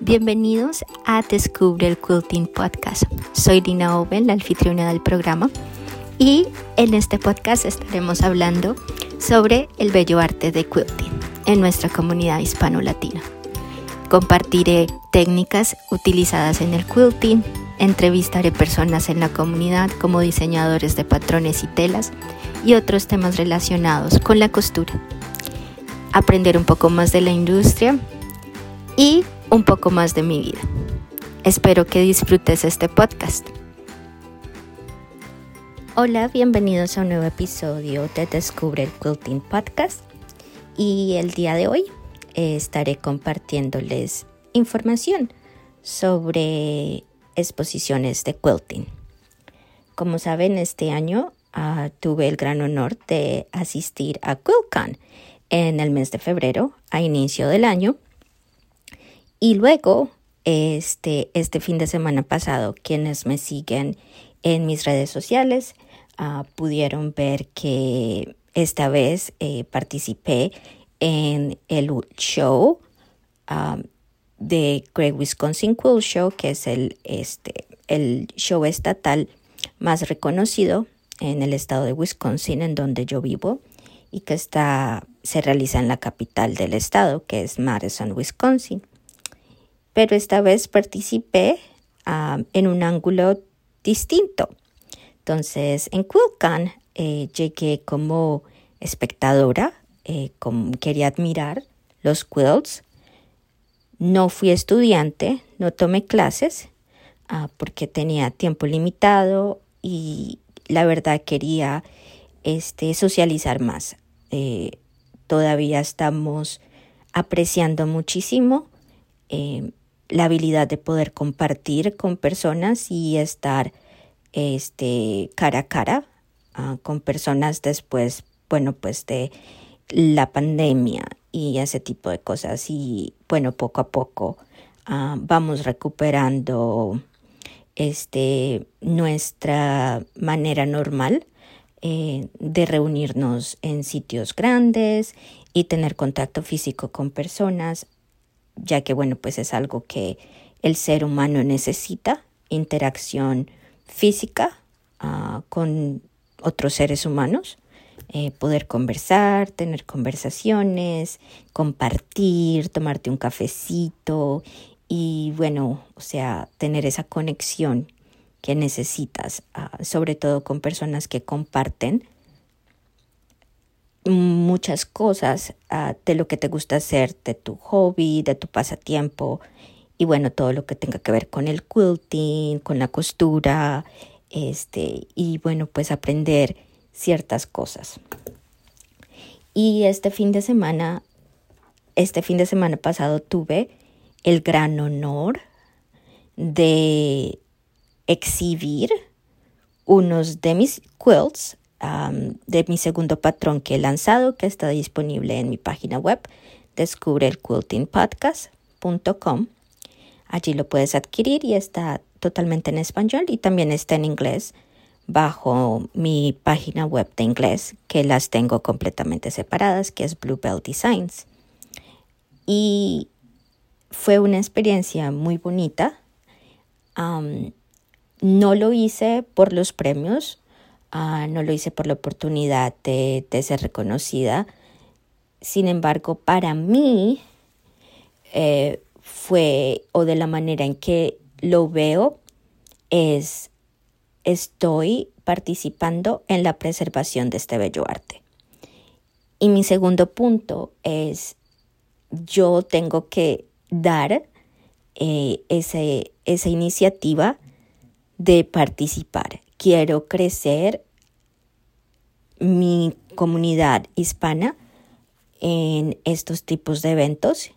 Bienvenidos a Descubre el Quilting Podcast. Soy Dina Oben, la anfitriona del programa, y en este podcast estaremos hablando sobre el bello arte de quilting en nuestra comunidad hispano-latina. Compartiré técnicas utilizadas en el quilting, entrevistaré personas en la comunidad como diseñadores de patrones y telas y otros temas relacionados con la costura. Aprender un poco más de la industria y un poco más de mi vida. Espero que disfrutes este podcast. Hola, bienvenidos a un nuevo episodio de Descubre el Quilting Podcast y el día de hoy eh, estaré compartiéndoles información sobre exposiciones de quilting. Como saben, este año uh, tuve el gran honor de asistir a QuiltCon en el mes de febrero, a inicio del año, y luego, este, este fin de semana pasado, quienes me siguen en mis redes sociales uh, pudieron ver que esta vez eh, participé en el show um, de Great Wisconsin Quill Show, que es el, este, el show estatal más reconocido en el estado de Wisconsin, en donde yo vivo, y que está, se realiza en la capital del estado, que es Madison, Wisconsin pero esta vez participé en un ángulo distinto. Entonces, en QuiltCon eh, llegué como espectadora, eh, quería admirar los quilts. No fui estudiante, no tomé clases uh, porque tenía tiempo limitado y la verdad quería este, socializar más. Eh, todavía estamos apreciando muchísimo la habilidad de poder compartir con personas y estar este, cara a cara uh, con personas después, bueno, pues de la pandemia y ese tipo de cosas. Y bueno, poco a poco uh, vamos recuperando este, nuestra manera normal eh, de reunirnos en sitios grandes y tener contacto físico con personas ya que bueno, pues es algo que el ser humano necesita, interacción física uh, con otros seres humanos, eh, poder conversar, tener conversaciones, compartir, tomarte un cafecito y bueno, o sea, tener esa conexión que necesitas, uh, sobre todo con personas que comparten muchas cosas uh, de lo que te gusta hacer, de tu hobby, de tu pasatiempo y bueno, todo lo que tenga que ver con el quilting, con la costura, este, y bueno, pues aprender ciertas cosas. Y este fin de semana, este fin de semana pasado tuve el gran honor de exhibir unos de mis quilts de mi segundo patrón que he lanzado, que está disponible en mi página web, descubreelquiltingpodcast.com. Allí lo puedes adquirir y está totalmente en español y también está en inglés bajo mi página web de inglés, que las tengo completamente separadas, que es Bluebell Designs. Y fue una experiencia muy bonita. no lo hice por los premios, Ah, no lo hice por la oportunidad de, ser reconocida. Sin embargo, para mí eh, fue, o de la manera en que lo veo, es, estoy participando en la preservación de este bello arte. Y mi segundo punto es, yo tengo que dar eh, esa iniciativa de participar quiero crecer mi comunidad hispana en estos tipos de eventos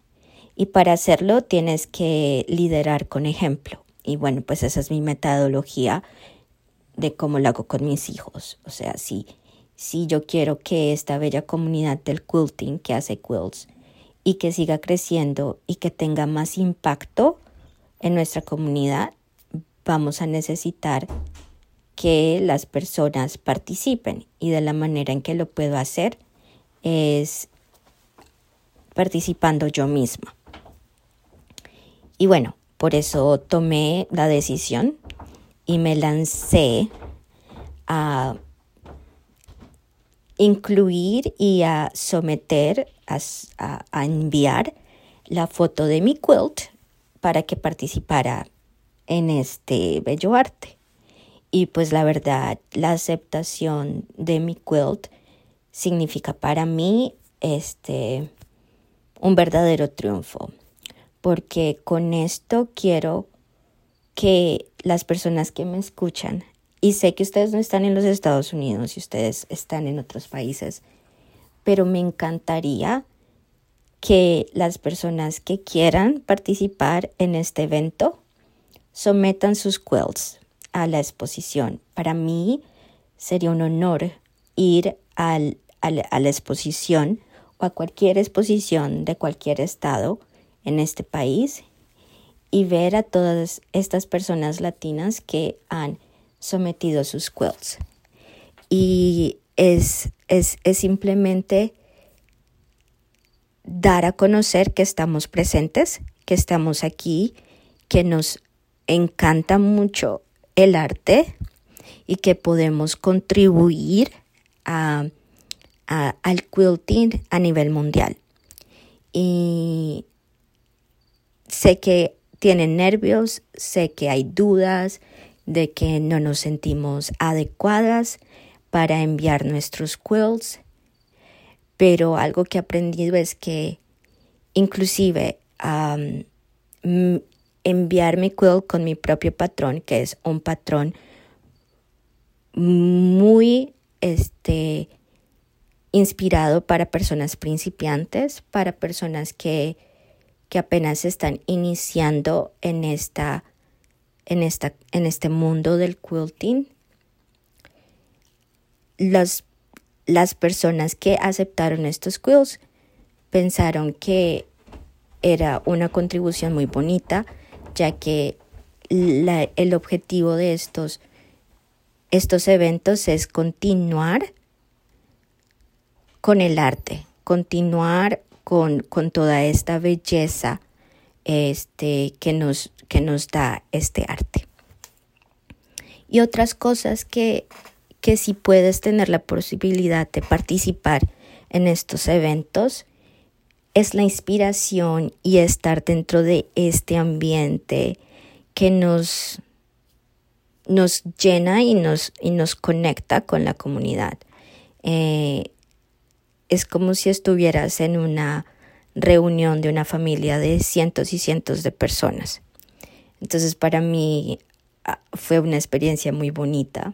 y para hacerlo tienes que liderar con ejemplo. Y bueno, pues esa es mi metodología de cómo lo hago con mis hijos. O sea, si, si yo quiero que esta bella comunidad del quilting que hace quilts y que siga creciendo y que tenga más impacto en nuestra comunidad, vamos a necesitar que las personas participen y de la manera en que lo puedo hacer es participando yo misma. Y bueno, por eso tomé la decisión y me lancé a incluir y a someter, a, enviar la foto de mi quilt para que participara en este bello arte. Y pues la verdad, la aceptación de mi quilt significa para mí este un verdadero triunfo, porque con esto quiero que las personas que me escuchan, y sé que ustedes no están en los Estados Unidos y ustedes están en otros países, pero me encantaría que las personas que quieran participar en este evento sometan sus quilts a la exposición. Para mí sería un honor ir al, a la exposición o a cualquier exposición de cualquier estado en este país y ver a todas estas personas latinas que han sometido sus quilts. Y es, es, es simplemente dar a conocer que estamos presentes, que estamos aquí, que nos encanta mucho el arte y que podemos contribuir a, al quilting a nivel mundial. Y sé que tienen nervios, sé que hay dudas de que no nos sentimos adecuadas para enviar nuestros quilts, pero algo que he aprendido es que inclusive enviar mi quilt con mi propio patrón, que es un patrón muy este, inspirado para personas principiantes, para personas que, que apenas están iniciando en, esta, en, esta, en este mundo del quilting. Las, las personas que aceptaron estos quilts pensaron que era una contribución muy bonita ya que el objetivo de estos, estos eventos es continuar con el arte, continuar con, con toda esta belleza este, que, nos, que nos da este arte. Y otras cosas que, que si puedes tener la posibilidad de participar en estos eventos, es la inspiración y estar dentro de este ambiente que nos, nos llena y nos, y nos conecta con la comunidad. Eh, es como si estuvieras en una reunión de una familia de cientos y cientos de personas. Entonces para mí ah, fue una experiencia muy bonita.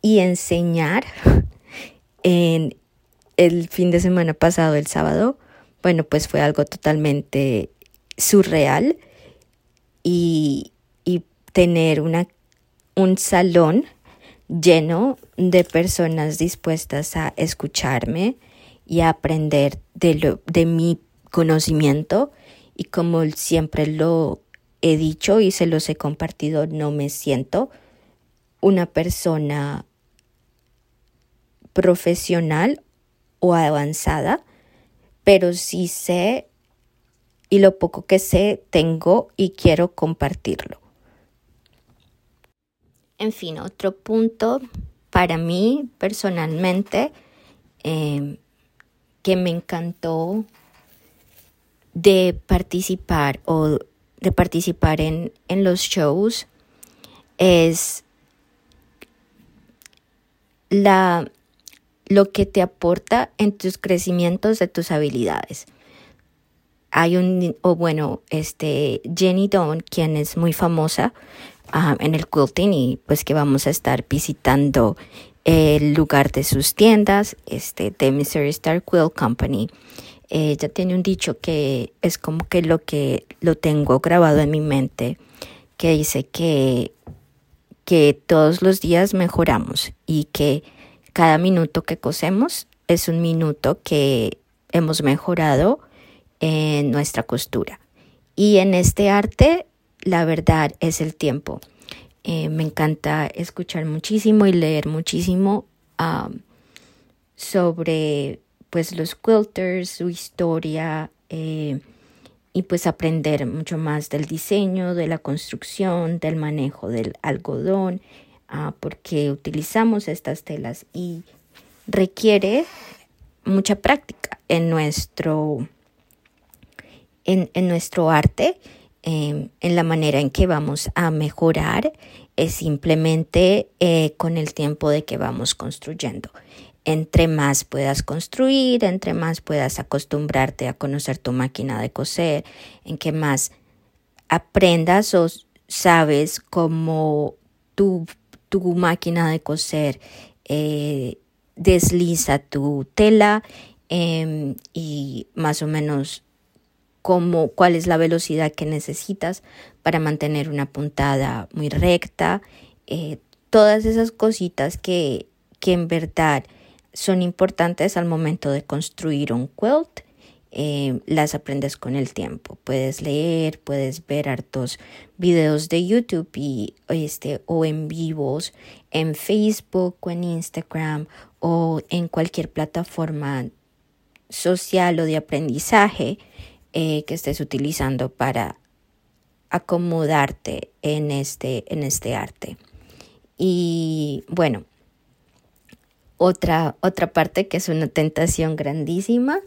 Y enseñar en el fin de semana pasado, el sábado, bueno, pues fue algo totalmente surreal y, tener una, un salón lleno de personas dispuestas a escucharme y a aprender de, lo, de mi conocimiento. Y como siempre lo he dicho y se los he compartido, no me siento una persona profesional o avanzada, pero sí sé y lo poco que sé tengo y quiero compartirlo. En fin, otro punto para mí personalmente em, que me encantó de participar o de participar en, en los shows es la lo que te aporta en tus crecimientos de tus habilidades. Hay un, o bueno, este, Jenny Dawn, quien es muy famosa ah, en el quilting y pues que vamos a estar visitando el lugar de sus tiendas, este, The Mystery Star Quilt Company. Ella tiene un dicho que es como que lo que lo tengo grabado en mi mente, que dice que, que todos los días mejoramos y que cada minuto que cosemos es un minuto que hemos mejorado en nuestra costura. Y en este arte, la verdad es el tiempo. Eh, me encanta escuchar muchísimo y leer muchísimo sobre pues los quilters, su historia eh, y pues aprender mucho más del diseño, de la construcción, del manejo del algodón, uh, porque utilizamos estas telas y requiere mucha práctica en nuestro, en, en nuestro arte, eh, en la manera en que vamos a mejorar, es simplemente eh, con el tiempo de que vamos construyendo. Entre más puedas construir, entre más puedas acostumbrarte a conocer tu máquina de coser, en que más aprendas o sabes cómo tu, tu máquina de coser eh, desliza tu tela em, y más o menos cómo, cuál es la velocidad que necesitas para mantener una puntada muy recta, eh, todas esas cositas que, que en verdad son importantes al momento de construir un quilt. Eh, las aprendes con el tiempo. Puedes leer, puedes ver hartos videos de YouTube y, este, o en vivos en Facebook o en Instagram o en cualquier plataforma social o de aprendizaje eh, que estés utilizando para acomodarte en este, en este arte. Y bueno, otra, otra parte que es una tentación grandísima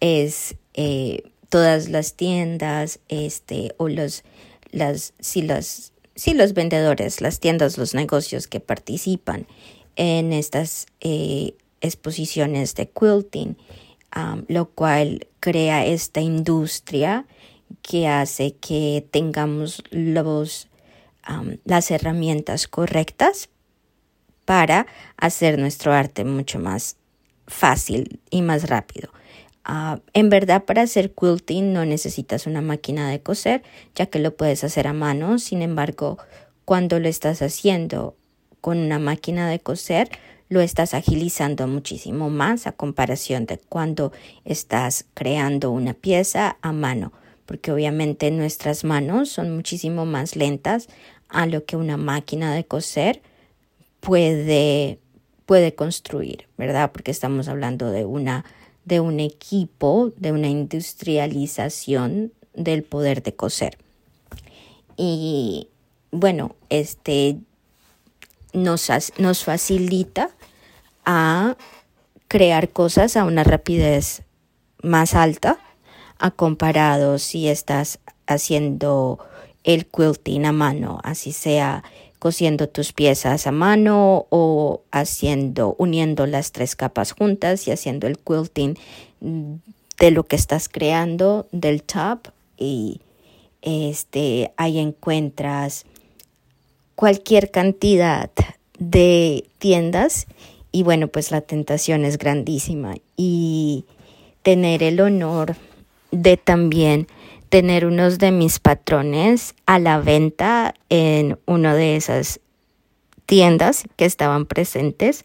es eh, todas las tiendas este, o los, las, si, los, si los vendedores, las tiendas, los negocios que participan en estas eh, exposiciones de quilting, lo cual crea esta industria que hace que tengamos los, las herramientas correctas para hacer nuestro arte mucho más fácil y más rápido. Ah, en verdad, para hacer quilting no necesitas una máquina de coser, ya que lo puedes hacer a mano. Sin embargo, cuando lo estás haciendo con una máquina de coser, lo estás agilizando muchísimo más a comparación de cuando estás creando una pieza a mano, porque obviamente nuestras manos son muchísimo más lentas a lo que una máquina de coser puede, puede construir, ¿verdad? Porque estamos hablando de, una, de un equipo, de una industrialización del poder de coser. Y bueno, este nos, nos facilita a crear cosas a una rapidez más alta a comparado si estás haciendo el quilting a mano, así sea cosiendo tus piezas a mano o haciendo, uniendo las tres capas juntas y haciendo el quilting de lo que estás creando del top. Y este ahí encuentras cualquier cantidad de tiendas. Y bueno pues la tentación es grandísima. Y tener el honor de también tener unos de mis patrones a la venta en una de esas tiendas que estaban presentes.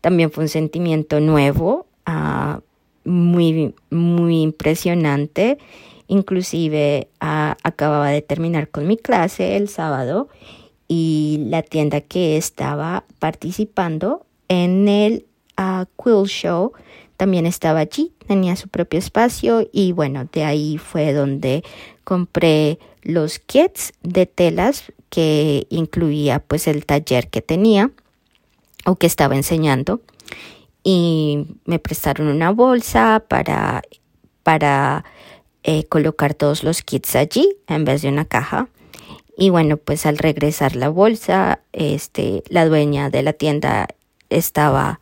También fue un sentimiento nuevo, ah, muy, muy impresionante. Inclusive ah, acababa de terminar con mi clase el sábado y la tienda que estaba participando en el uh, Quill Show también estaba allí, tenía su propio espacio y bueno, de ahí fue donde compré los kits de telas que incluía pues el taller que tenía o que estaba enseñando y me prestaron una bolsa para, para eh, colocar todos los kits allí en vez de una caja. Y bueno, pues al regresar la bolsa, este, la dueña de la tienda estaba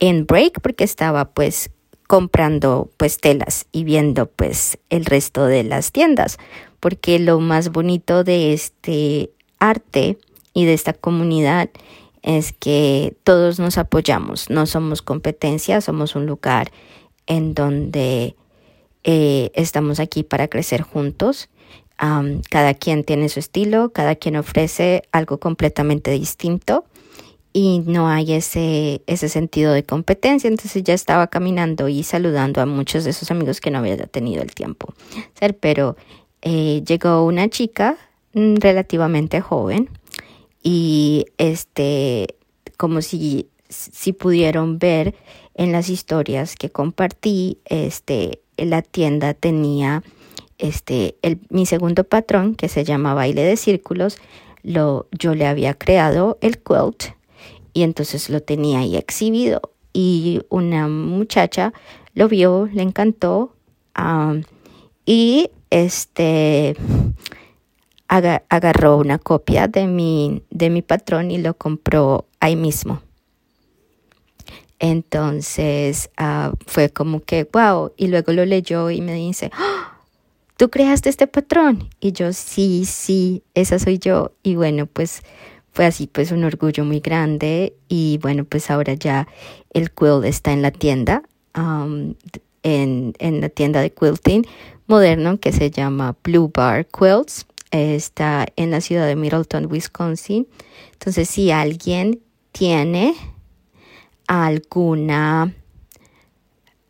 en break porque estaba pues comprando pues telas y viendo pues el resto de las tiendas. Porque lo más bonito de este arte y de esta comunidad es que todos nos apoyamos, no somos competencia, somos un lugar en donde eh, estamos aquí para crecer juntos. cada quien tiene su estilo, cada quien ofrece algo completamente distinto y no hay ese, ese sentido de competencia. Entonces ya estaba caminando y saludando a muchos de esos amigos que no había tenido el tiempo. Pero eh, llegó una chica mm, relativamente joven y este, como si, si pudieron ver en las historias que compartí, este, la tienda tenía este, el, mi segundo patrón, que se llama baile de círculos, lo, yo le había creado el quilt y entonces lo tenía ahí exhibido y una muchacha lo vio, le encantó y este agarró una copia de mi, de mi patrón y lo compró ahí mismo. Entonces ah, fue como que, wow, y luego lo leyó y me dice, ¡Ah! ¿tú creaste este patrón? Y yo, sí, sí, esa soy yo. Y bueno, pues fue así, pues un orgullo muy grande. Y bueno, pues ahora ya el quilt está en la tienda, en, en la tienda de quilting moderno que se llama Blue Bar Quilts. Está en la ciudad de Middleton, Wisconsin. Entonces, si alguien tiene alguna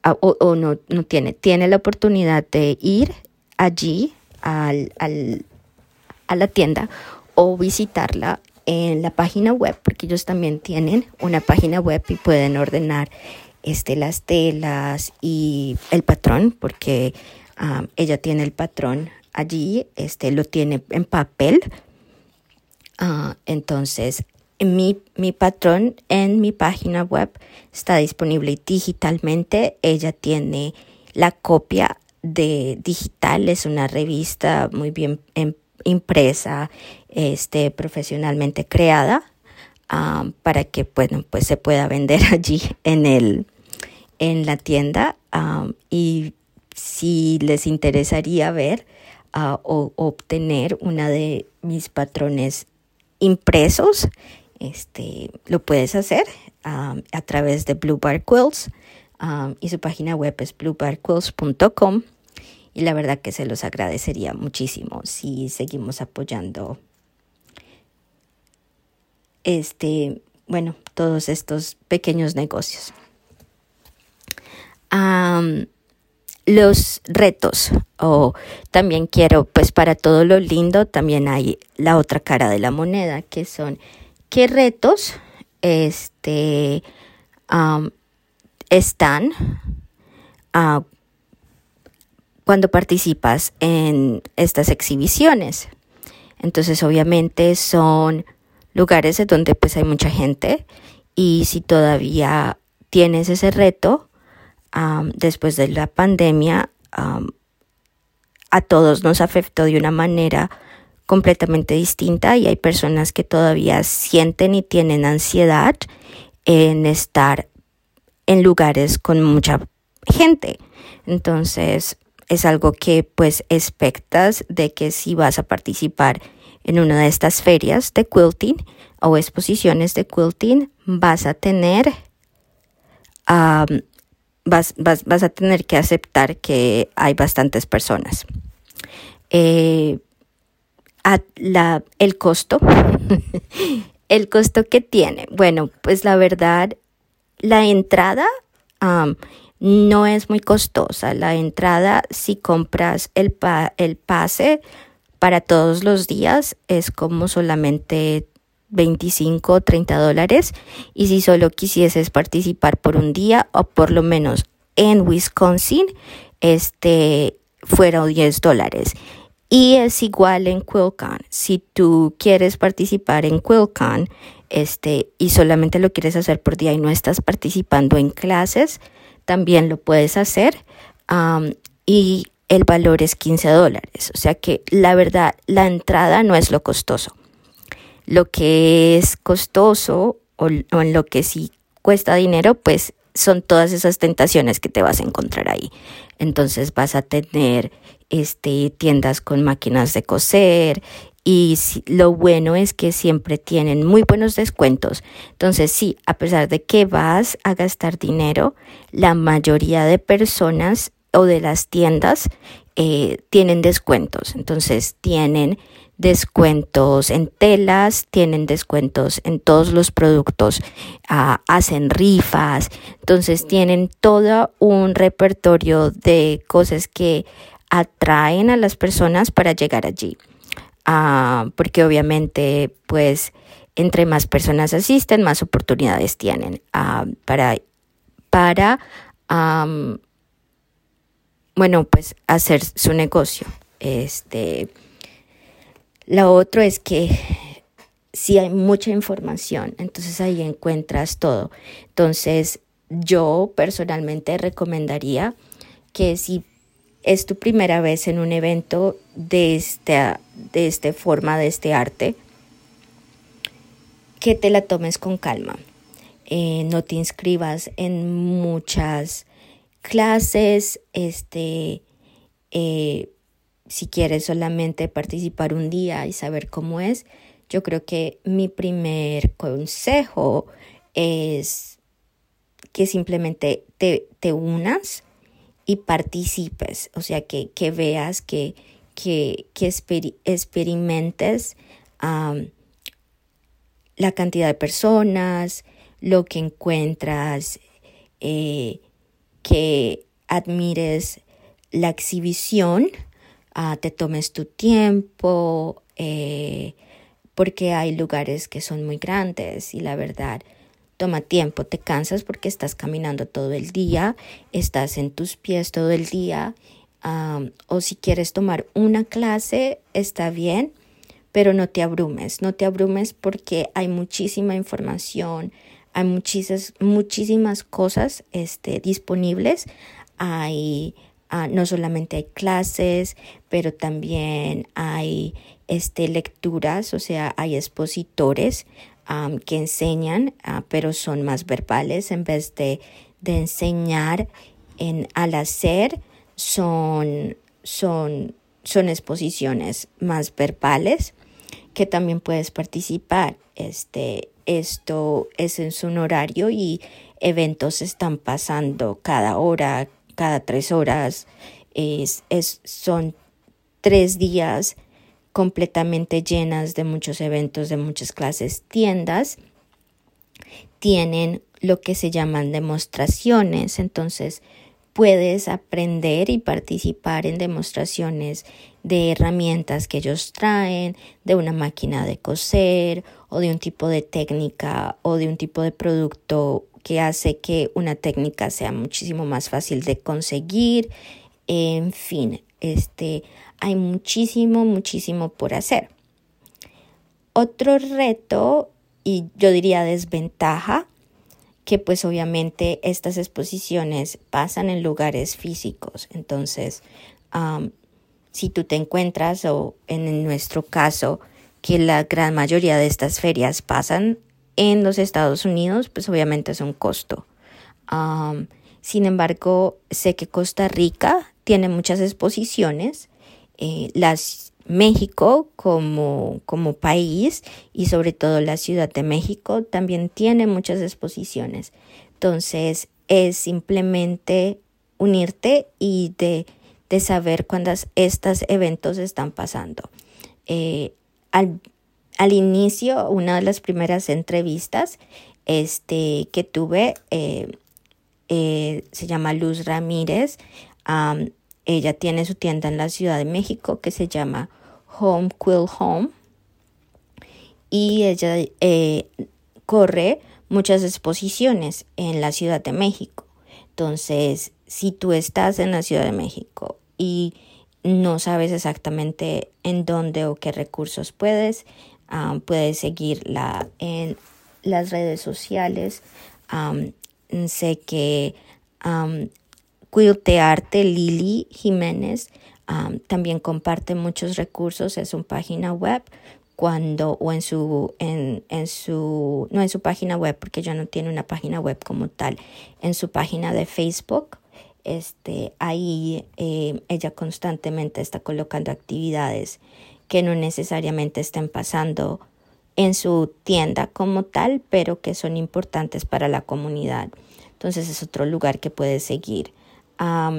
o, no, no, tiene, tiene la oportunidad de ir allí al, al, a la tienda o visitarla en la página web, porque ellos también tienen una página web y pueden ordenar este, las telas y el patrón, porque ella tiene el patrón allí, este, lo tiene en papel. Ah, entonces, mi, mi patrón en mi página web está disponible digitalmente. Ella tiene la copia de digital, es una revista muy bien em, impresa, este, profesionalmente creada, para que bueno, pues se pueda vender allí en, el, en la tienda. y si les interesaría ver ah, o obtener una de mis patrones impresos, este, lo puedes hacer a través de Blue Bar Quilts y su página web es bluebarquilts.com y la verdad que se los agradecería muchísimo si seguimos apoyando este, bueno, todos estos pequeños negocios. los retos o también quiero pues para todo lo lindo también hay la otra cara de la moneda que son qué retos este están uh, cuando participas en estas exhibiciones. Entonces, obviamente son lugares donde pues hay mucha gente y si todavía tienes ese reto, después de la pandemia, a todos nos afectó de una manera completamente distinta y hay personas que todavía sienten y tienen ansiedad en estar en lugares con mucha gente. Entonces, es algo que pues expectas de que si vas a participar en una de estas ferias de quilting o exposiciones de quilting, vas a tener vas, vas, a tener que aceptar que hay bastantes personas. Eh, la, el costo, el costo que tiene. Bueno, pues la verdad, la entrada no es muy costosa. La entrada, si compras el, el pase para todos los días, es como solamente 25 o 30 dólares. Y si solo quisieses participar por un día o por lo menos en Wisconsin, este fueron 10 dólares. Y es igual en QuilCon. Si tú quieres participar en QuilCon este, y solamente lo quieres hacer por día y no estás participando en clases, también lo puedes hacer y el valor es 15 dólares. O sea que la verdad, la entrada no es lo costoso. Lo que es costoso o, en lo que sí cuesta dinero, pues son todas esas tentaciones que te vas a encontrar ahí. Entonces vas a tener este, tiendas con máquinas de coser, y lo bueno es que siempre tienen muy buenos descuentos. Entonces, sí, a pesar de que vas a gastar dinero, la mayoría de personas o de las tiendas eh, tienen descuentos. Entonces, tienen descuentos en telas, tienen descuentos en todos los productos, ah, hacen rifas, entonces tienen todo un repertorio de cosas que atraen a las personas para llegar allí. Ah, porque obviamente pues entre más personas asisten, más oportunidades tienen ah, para, para bueno, pues hacer su negocio. Este, lo otro es que si hay mucha información, entonces ahí encuentras todo. Entonces, yo personalmente recomendaría que si es tu primera vez en un evento de esta, de esta forma, de este arte, que te la tomes con calma. Eh, no te inscribas en muchas clases, este, eh, si quieres solamente participar un día y saber cómo es, yo creo que mi primer consejo es que simplemente te, te unas y participes, o sea, que, que veas, que, que, que experimentes la cantidad de personas, lo que encuentras, eh, que admires la exhibición, ah, te tomes tu tiempo, eh, porque hay lugares que son muy grandes y la verdad toma tiempo, te cansas porque estás caminando todo el día, estás en tus pies todo el día, o si quieres tomar una clase, está bien, pero no te abrumes, no te abrumes porque hay muchísima información, hay muchísimas, muchísimas cosas este, disponibles, hay, ah, no solamente hay clases, pero también hay este, lecturas, o sea, hay expositores que enseñan, ah, pero son más verbales. En vez de, de enseñar en, al hacer, son, son, son exposiciones más verbales que también puedes participar. Este, esto es en su horario y eventos están pasando cada hora, cada tres horas. Es, es, son tres días completamente llenas de muchos eventos, de muchas clases, tiendas, tienen lo que se llaman demostraciones. Entonces, puedes aprender y participar en demostraciones de herramientas que ellos traen, de una máquina de coser o de un tipo de técnica o de un tipo de producto que hace que una técnica sea muchísimo más fácil de conseguir. En fin, este, hay muchísimo, muchísimo por hacer. Otro reto, y yo diría desventaja, que pues obviamente estas exposiciones pasan en lugares físicos. Entonces, si tú te encuentras, o en nuestro caso, que la gran mayoría de estas ferias pasan en los Estados Unidos, pues obviamente es un costo. sin embargo, sé que Costa Rica tiene muchas exposiciones eh, las México como, como país y sobre todo la Ciudad de México también tiene muchas exposiciones. Entonces es simplemente unirte y de, de saber cuándo estos eventos están pasando. Eh, al, al, inicio, una de las primeras entrevistas este, que tuve eh, se llama Luz Ramírez. Ella tiene su tienda en la Ciudad de México que se llama Home Quill Home. Y ella eh, corre muchas exposiciones en la Ciudad de México. Entonces, si tú estás en la Ciudad de México y no sabes exactamente en dónde o qué recursos puedes, um, puedes seguirla en las redes sociales. Um, sé que um, Quiltearte Lili Jiménez también comparte muchos recursos en su página web cuando o en su en, en, su no en su página web porque ya no tiene una página web como tal en su página de Facebook este ahí eh, ella constantemente está colocando actividades que no necesariamente estén pasando en su tienda como tal pero que son importantes para la comunidad entonces es otro lugar que puedes seguir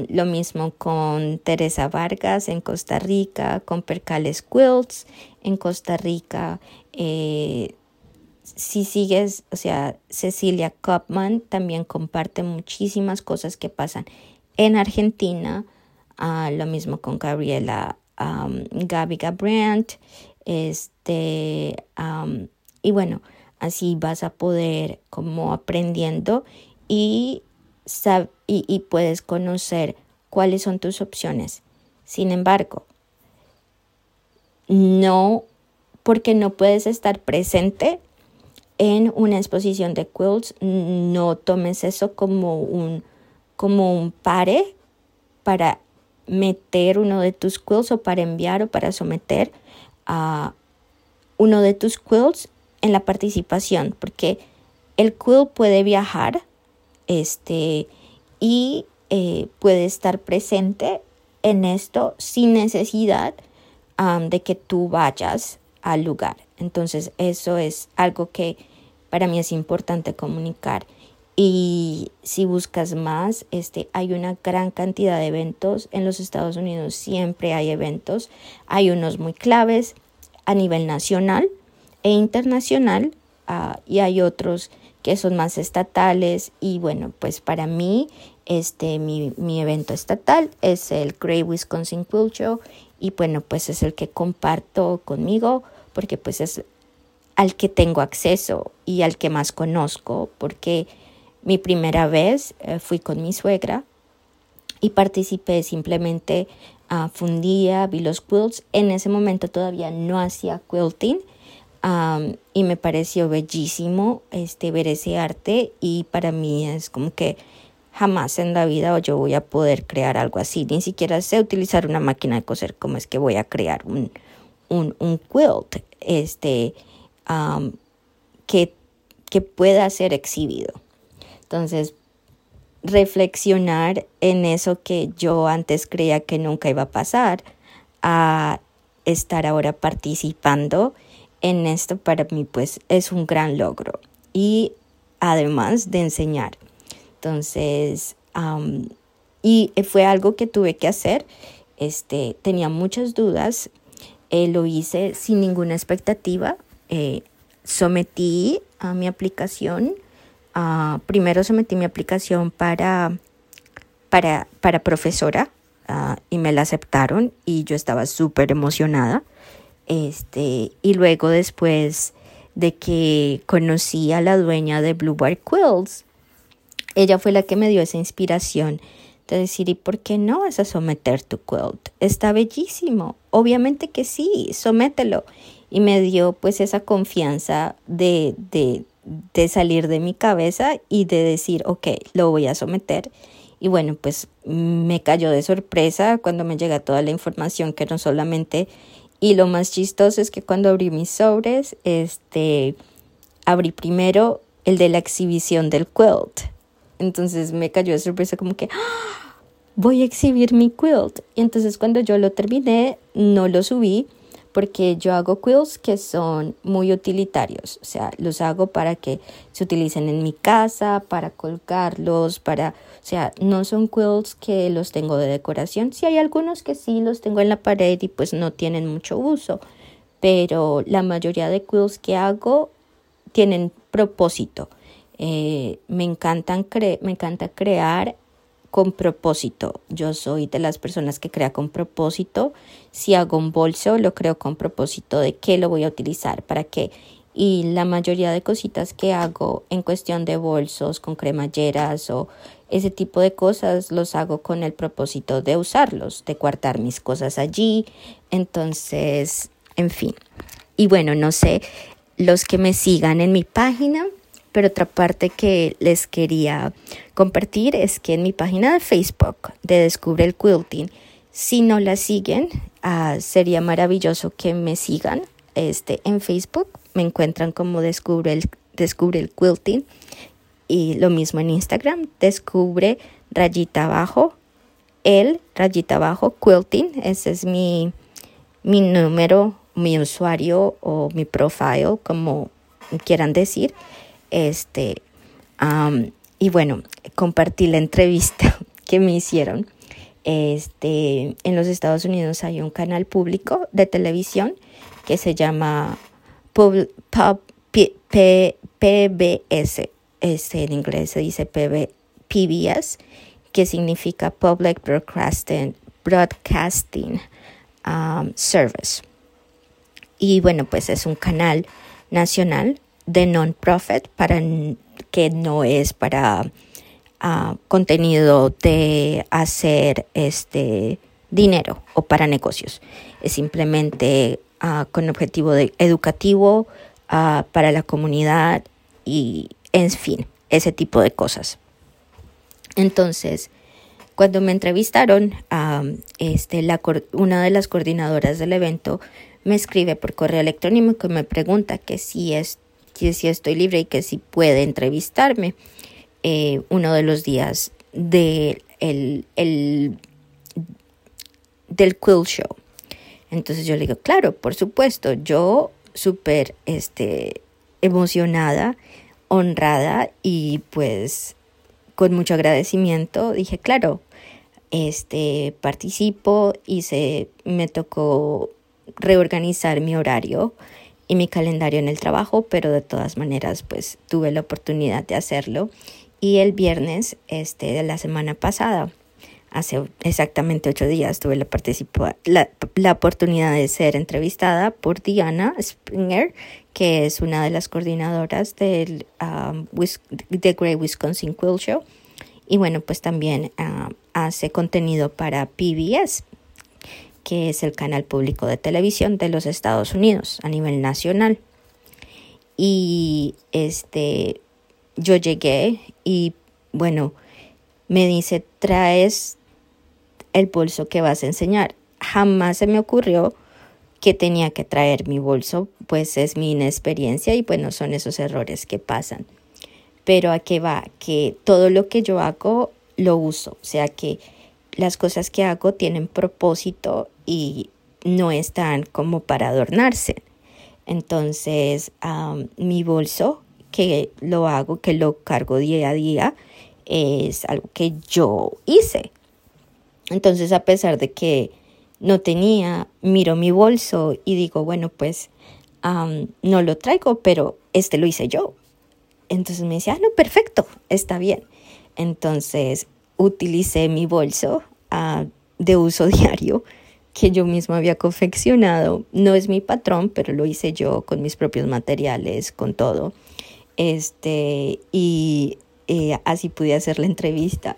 lo mismo con Teresa Vargas en Costa Rica, con Percales Quilts en Costa Rica. Eh, si sigues, o sea, Cecilia Kopman también comparte muchísimas cosas que pasan en Argentina. Ah, lo mismo con Gabriela Gabi Gabrant. Este, y bueno, así vas a poder como aprendiendo y y, puedes conocer cuáles son tus opciones. Sin embargo, no, porque no puedes estar presente en una exposición de quilts, no tomes eso como un, como un pare para meter uno de tus quilts o para enviar o para someter a uno de tus quilts en la participación, porque el quilt puede viajar este, y eh, puede estar presente en esto sin necesidad de que tú vayas al lugar. Entonces eso es algo que para mí es importante comunicar. Y si buscas más, este, hay una gran cantidad de eventos. En los Estados Unidos, siempre hay eventos, hay unos muy claves a nivel nacional e internacional ah, y hay otros que son más estatales. Y bueno, pues para mí este mi, mi evento estatal es el Great Wisconsin Show y bueno, pues es el que comparto conmigo porque pues es al que tengo acceso y al que más conozco porque mi primera vez eh, fui con mi suegra y participé simplemente, uh, fundía, vi los quilts. En ese momento todavía no hacía quilting y me pareció bellísimo este, ver ese arte y para mí es como que jamás en la vida yo voy a poder crear algo así. Ni siquiera sé utilizar una máquina de coser. ¿Cómo es que voy a crear un, un, un quilt este, que, que pueda ser exhibido? Entonces, reflexionar en eso que yo antes creía que nunca iba a pasar, a estar ahora participando en esto para mí pues es un gran logro y además de enseñar. Entonces, y fue algo que tuve que hacer. Este, tenía muchas dudas, eh, lo hice sin ninguna expectativa, eh, sometí a mi aplicación Ah, primero sometí mi aplicación para, para, para profesora ah, y me la aceptaron y yo estaba súper emocionada. Este, y luego después de que conocí a la dueña de Blue Bar Quills, ella fue la que me dio esa inspiración de decir, ¿y por qué no vas a someter tu quilt? Está bellísimo. Obviamente que sí, somételo. Y me dio pues esa confianza de, de, de salir de mi cabeza y de decir, ok, lo voy a someter. Y bueno, pues me cayó de sorpresa cuando me llega toda la información que no solamente... Y lo más chistoso es que cuando abrí mis sobres, este, abrí primero el de la exhibición del quilt. Entonces me cayó de sorpresa como que ¡Ah! voy a exhibir mi quilt. Y entonces cuando yo lo terminé, no lo subí porque yo hago quilts que son muy utilitarios, o sea, los hago para que se utilicen en mi casa, para colgarlos, para, o sea, no son quilts que los tengo de decoración, sí hay algunos que sí los tengo en la pared y pues no tienen mucho uso, pero la mayoría de quilts que hago tienen propósito. Eh, me encantan cre me encanta crear con propósito. Yo soy de las personas que crea con propósito. Si hago un bolso, lo creo con propósito de qué lo voy a utilizar, para qué. Y la mayoría de cositas que hago en cuestión de bolsos con cremalleras o ese tipo de cosas los hago con el propósito de usarlos, de guardar mis cosas allí. Entonces, en fin. Y bueno, no sé, los que me sigan en mi página, pero otra parte que les quería compartir es que en mi página de Facebook de Descubre el Quilting, si no la siguen, ah, sería maravilloso que me sigan este, en Facebook. Me encuentran como Descubre el, Descubre el Quilting. Y lo mismo en Instagram, Descubre rayita abajo, el rayita abajo Quilting. Ese es mi, mi número, mi usuario o mi profile, como quieran decir. Este, y bueno, compartí la entrevista que me hicieron. Este, en los Estados Unidos hay un canal público de televisión que se llama PBS. Este, en inglés se dice PBS, que significa Public Broadcasting, Broadcasting Service. Y bueno, pues es un canal nacional de non-profit para que no es para contenido de hacer este dinero o para negocios. Es simplemente ah, con objetivo de educativo ah, para la comunidad y en fin, ese tipo de cosas. Entonces, cuando me entrevistaron, este, una de las coordinadoras del evento me escribe por correo electrónico y me pregunta que si, es, que si estoy libre y que si puede entrevistarme eh, uno de los días de el, el, del Quill Show. Entonces yo le digo, claro, por supuesto, yo súper este, emocionada, honrada y pues con mucho agradecimiento dije, claro, este participo y se me tocó reorganizar mi horario y mi calendario en el trabajo, pero de todas maneras pues tuve la oportunidad de hacerlo y el viernes este de la semana pasada hace exactamente ocho días tuve la, la, la, oportunidad de ser entrevistada por Diana Springer, que es una de las coordinadoras del um, The Great Wisconsin Quill Show. Y bueno, pues también uh, hace contenido para PBS, que es el canal público de televisión de los Estados Unidos a nivel nacional. Y este, yo llegué y bueno, me dice, traes el bolso que vas a enseñar. Jamás se me ocurrió que tenía que traer mi bolso, pues es mi inexperiencia y bueno, son esos errores que pasan. Pero a qué va, que todo lo que yo hago lo uso, o sea que las cosas que hago tienen propósito y no están como para adornarse. Entonces, mi bolso, que lo hago, que lo cargo día a día, es algo que yo hice. Entonces, a pesar de que no tenía, miro mi bolso y digo, bueno, pues no lo traigo, pero este lo hice yo. Entonces me decía, ah, no, perfecto, está bien. Entonces utilicé mi bolso ah, de uso diario que yo mismo había confeccionado. No es mi patrón, pero lo hice yo con mis propios materiales, con todo. Este, y eh, así pude hacer la entrevista.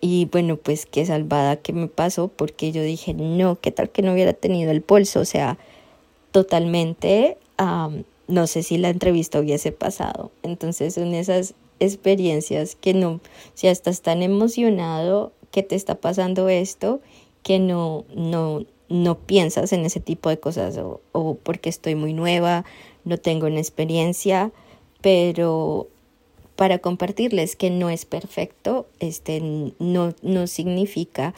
Y bueno, pues qué salvada que me pasó porque yo dije, no, ¿qué tal que no hubiera tenido el pulso? O sea, totalmente, no sé si la entrevista hubiese pasado. Entonces son esas experiencias que no, si estás tan emocionado que te está pasando esto, que no, no, no piensas en ese tipo de cosas o, o porque estoy muy nueva, no tengo una experiencia, pero para compartirles que no es perfecto, este, no, no significa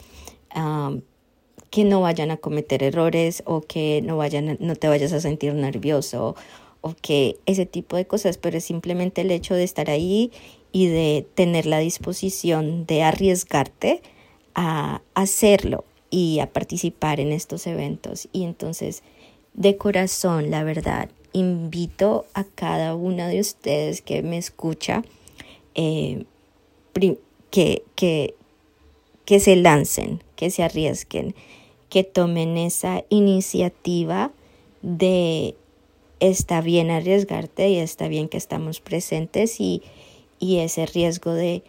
que no vayan a cometer errores o que no, vayan no te vayas a sentir nervioso o que ese tipo de cosas, pero es simplemente el hecho de estar ahí y de tener la disposición de arriesgarte a hacerlo y a participar en estos eventos. Y entonces, de corazón, la verdad, invito a cada una de ustedes que me escucha eh, que, que, que se lancen, que se arriesguen, que tomen esa iniciativa de está bien arriesgarte y está bien que estamos presentes y, y ese riesgo de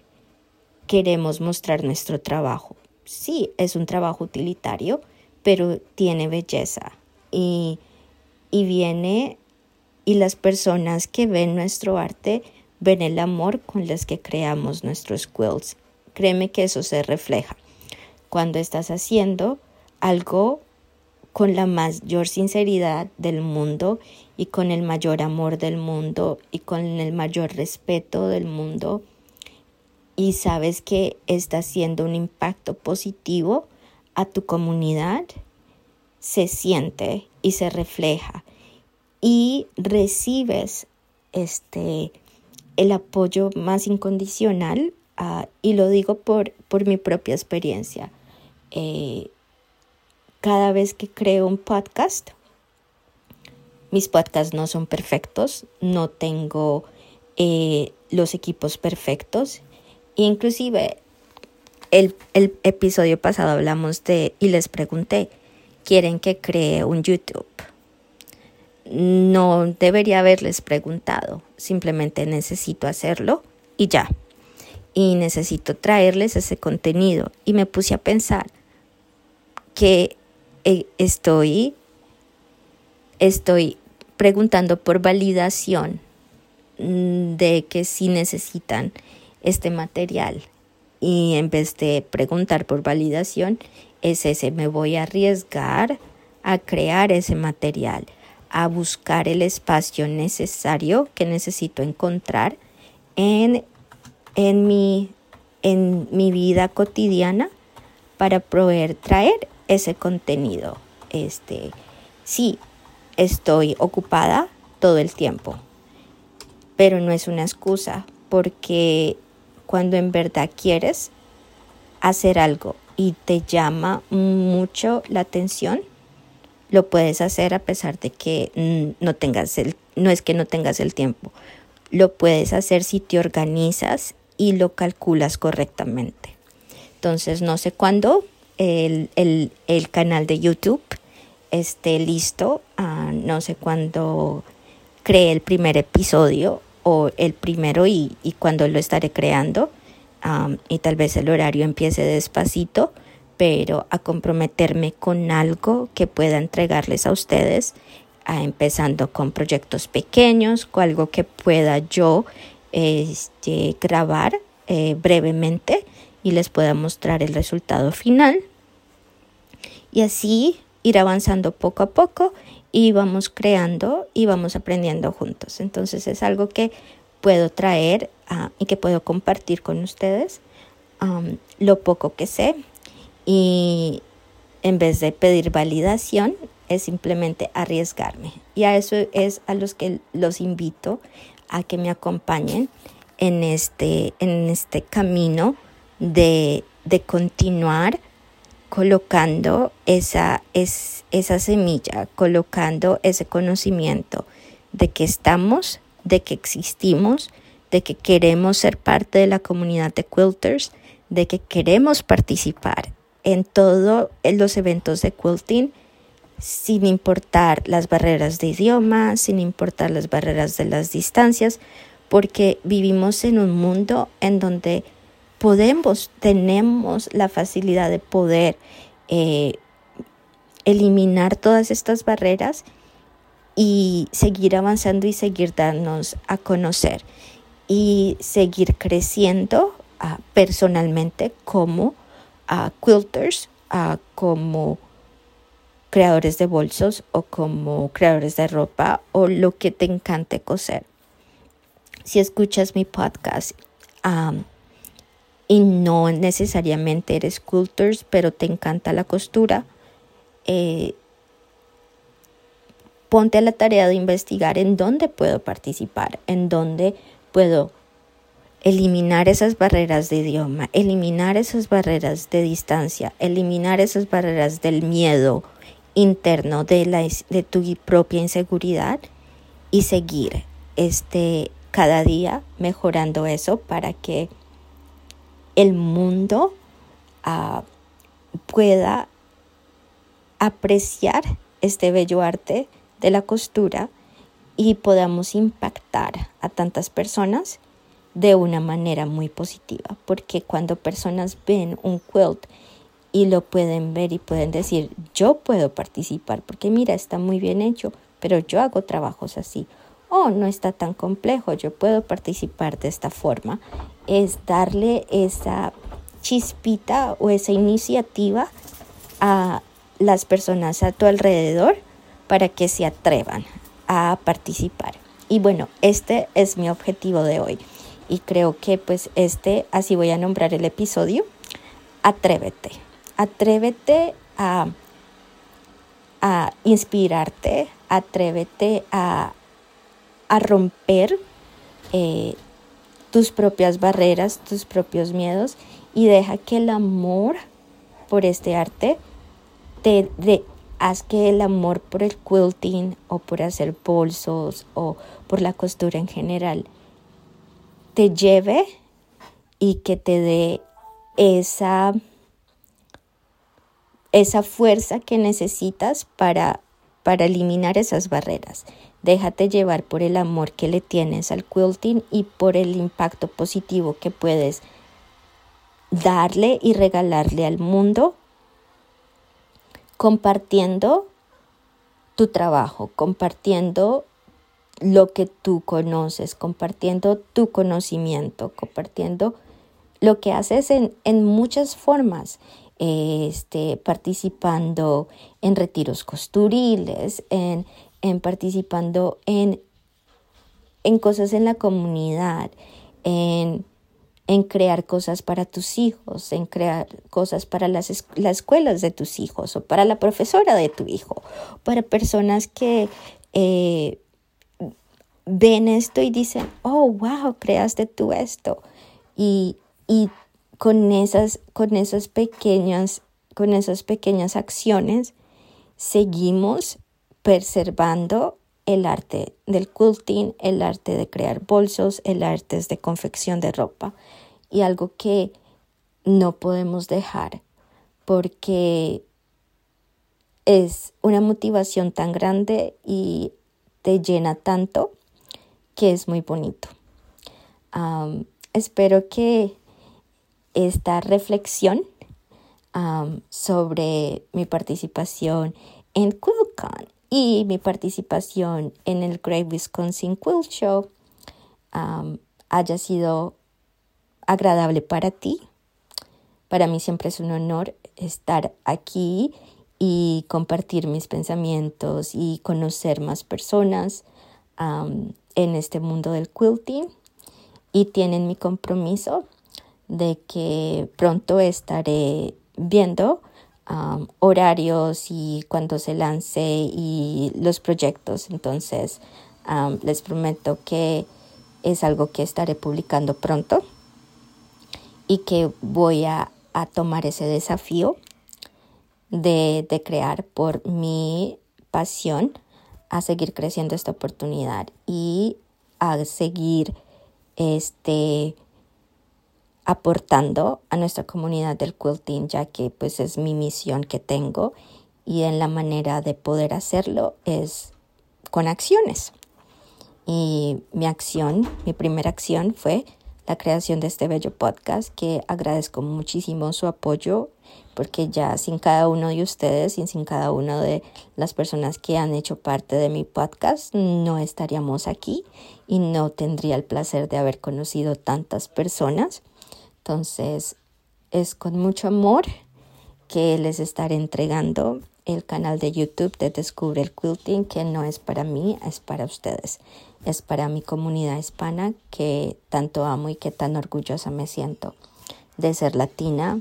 queremos mostrar nuestro trabajo. Sí, es un trabajo utilitario, pero tiene belleza y, y viene y las personas que ven nuestro arte ven el amor con los que creamos nuestros quills. Créeme que eso se refleja cuando estás haciendo algo con la mayor sinceridad del mundo y con el mayor amor del mundo y con el mayor respeto del mundo y sabes que está haciendo un impacto positivo a tu comunidad, se siente y se refleja y recibes este el apoyo más incondicional ah, y lo digo por, por mi propia experiencia. Eh, cada vez que creo un podcast, mis podcasts no son perfectos, no tengo eh, los equipos perfectos. Inclusive el, el episodio pasado hablamos de y les pregunté, ¿quieren que cree un YouTube? No debería haberles preguntado, simplemente necesito hacerlo y ya. y necesito traerles ese contenido. Y me puse a pensar que eh, estoy, estoy preguntando por validación mm, de que si necesitan este material y en vez de preguntar por validación es ese me voy a arriesgar a crear ese material a buscar el espacio necesario que necesito encontrar en, en, mi, en mi vida cotidiana para poder traer ese contenido. Este, sí, estoy ocupada todo el tiempo, pero no es una excusa porque cuando en verdad quieres hacer algo y te llama mucho la atención, lo puedes hacer a pesar de que mm, no tengas el, no es que no tengas el tiempo. Lo puedes hacer si te organizas y lo calculas correctamente. Entonces, no sé cuándo el, canal de YouTube esté listo, ah, no sé cuándo cree el primer episodio o el primero y, y cuándo lo estaré creando. Ah, y tal vez el horario empiece despacito pero a comprometerme con algo que pueda entregarles a ustedes, empezando con proyectos pequeños, con algo que pueda yo este, grabar eh, brevemente y les pueda mostrar el resultado final. Y así ir avanzando poco a poco y vamos creando y vamos aprendiendo juntos. Entonces es algo que puedo traer ah, y que puedo compartir con ustedes. lo poco que sé, y en vez de pedir validación, es simplemente arriesgarme. Y a eso es a los que los invito a que me acompañen en este, en este camino de, de continuar colocando esa, es, esa semilla, colocando ese conocimiento de que estamos, de que existimos, de que queremos ser parte de la comunidad de quilters, de que queremos participar en todos los eventos de quilting sin importar las barreras de idioma, sin importar las barreras de las distancias, porque vivimos en un mundo en donde podemos, tenemos la facilidad de poder eh, eliminar todas estas barreras y seguir avanzando y seguir darnos a conocer y seguir creciendo uh, personalmente como a quilters, a como creadores de bolsos o como creadores de ropa o lo que te encante coser. Si escuchas mi podcast y no necesariamente eres quilters, pero te encanta la costura, eh, ponte a la tarea de investigar en dónde puedo participar, en dónde puedo eliminar esas barreras de idioma, eliminar esas barreras de distancia, eliminar esas barreras del miedo interno, de, la, de tu propia inseguridad y seguir este, cada día mejorando eso para que el mundo ah, pueda apreciar este bello arte de la costura y podamos impactar a tantas personas de una manera muy positiva, porque cuando personas ven un quilt y lo pueden ver y pueden decir, yo puedo participar, porque mira, está muy bien hecho, pero yo hago trabajos así, o no está tan complejo, yo puedo participar de esta forma, es darle esa chispita o esa iniciativa a las personas a tu alrededor para que se atrevan a participar. Y bueno, este es mi objetivo de hoy y creo que pues este, así voy a nombrar el episodio, atrévete, atrévete a, a inspirarte, atrévete a, a romper eh, tus propias barreras, tus propios miedos y deja que el amor por este arte te de, haz que el amor por el quilting o por hacer bolsos o por la costura en general te lleve y que te dé esa, esa fuerza que necesitas para, para eliminar esas barreras. Déjate llevar por el amor que le tienes al quilting y por el impacto positivo que puedes darle y regalarle al mundo compartiendo tu trabajo, compartiendo lo que tú conoces, compartiendo tu conocimiento, compartiendo lo que haces en, en muchas formas, este, participando en retiros costuriles, en, en participando en, en cosas en la comunidad, en, crear cosas para tus hijos, en crear cosas para las, las, escuelas de tus hijos o para la profesora de tu hijo, para personas que eh, ven esto y dicen, oh, wow, creaste tú esto. Y, y con, esas, con, pequeñas, con esas pequeñas acciones seguimos preservando el arte del quilting, el arte de crear bolsos, el arte de confección de ropa y algo que no podemos dejar porque es una motivación tan grande y te llena tanto que es muy bonito. espero que esta reflexión sobre mi participación en QuiltCon y mi participación en el Great Wisconsin Quilt Show haya sido agradable para ti. Para mí siempre es un honor estar aquí y compartir mis pensamientos y conocer más personas en este mundo del quilting y tienen mi compromiso de que pronto estaré viendo um, horarios y cuando se lance y los proyectos. Entonces, um, les prometo que es algo que estaré publicando pronto y que voy a, tomar ese desafío de, de crear por mi pasión a seguir creciendo esta oportunidad y a seguir este aportando a nuestra comunidad del quilting ya que pues es mi misión que tengo y en la manera de poder hacerlo es con acciones. Y mi acción mi primera acción fue la creación de este bello podcast que agradezco muchísimo su apoyo porque ya sin cada uno de ustedes y sin cada una de las personas que han hecho parte de mi podcast no estaríamos aquí y no tendría el placer de haber conocido tantas personas. Entonces es con mucho amor que les estaré entregando el canal de YouTube de Descubre el Quilting, que no es para mí, es para ustedes. Es para mi comunidad hispana que tanto amo y que tan orgullosa me siento de ser latina,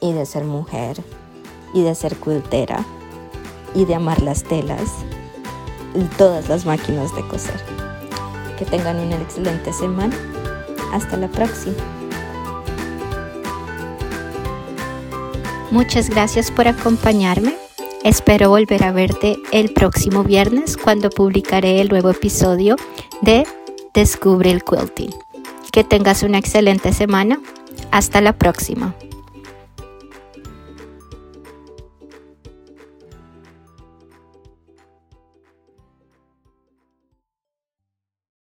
y de ser mujer y de ser quiltera y de amar las telas y todas las máquinas de coser. Que tengan una excelente semana. Hasta la próxima. Muchas gracias por acompañarme. Espero volver a verte el próximo viernes cuando publicaré el nuevo episodio de Descubre el Quilting. Que tengas una excelente semana. Hasta la próxima.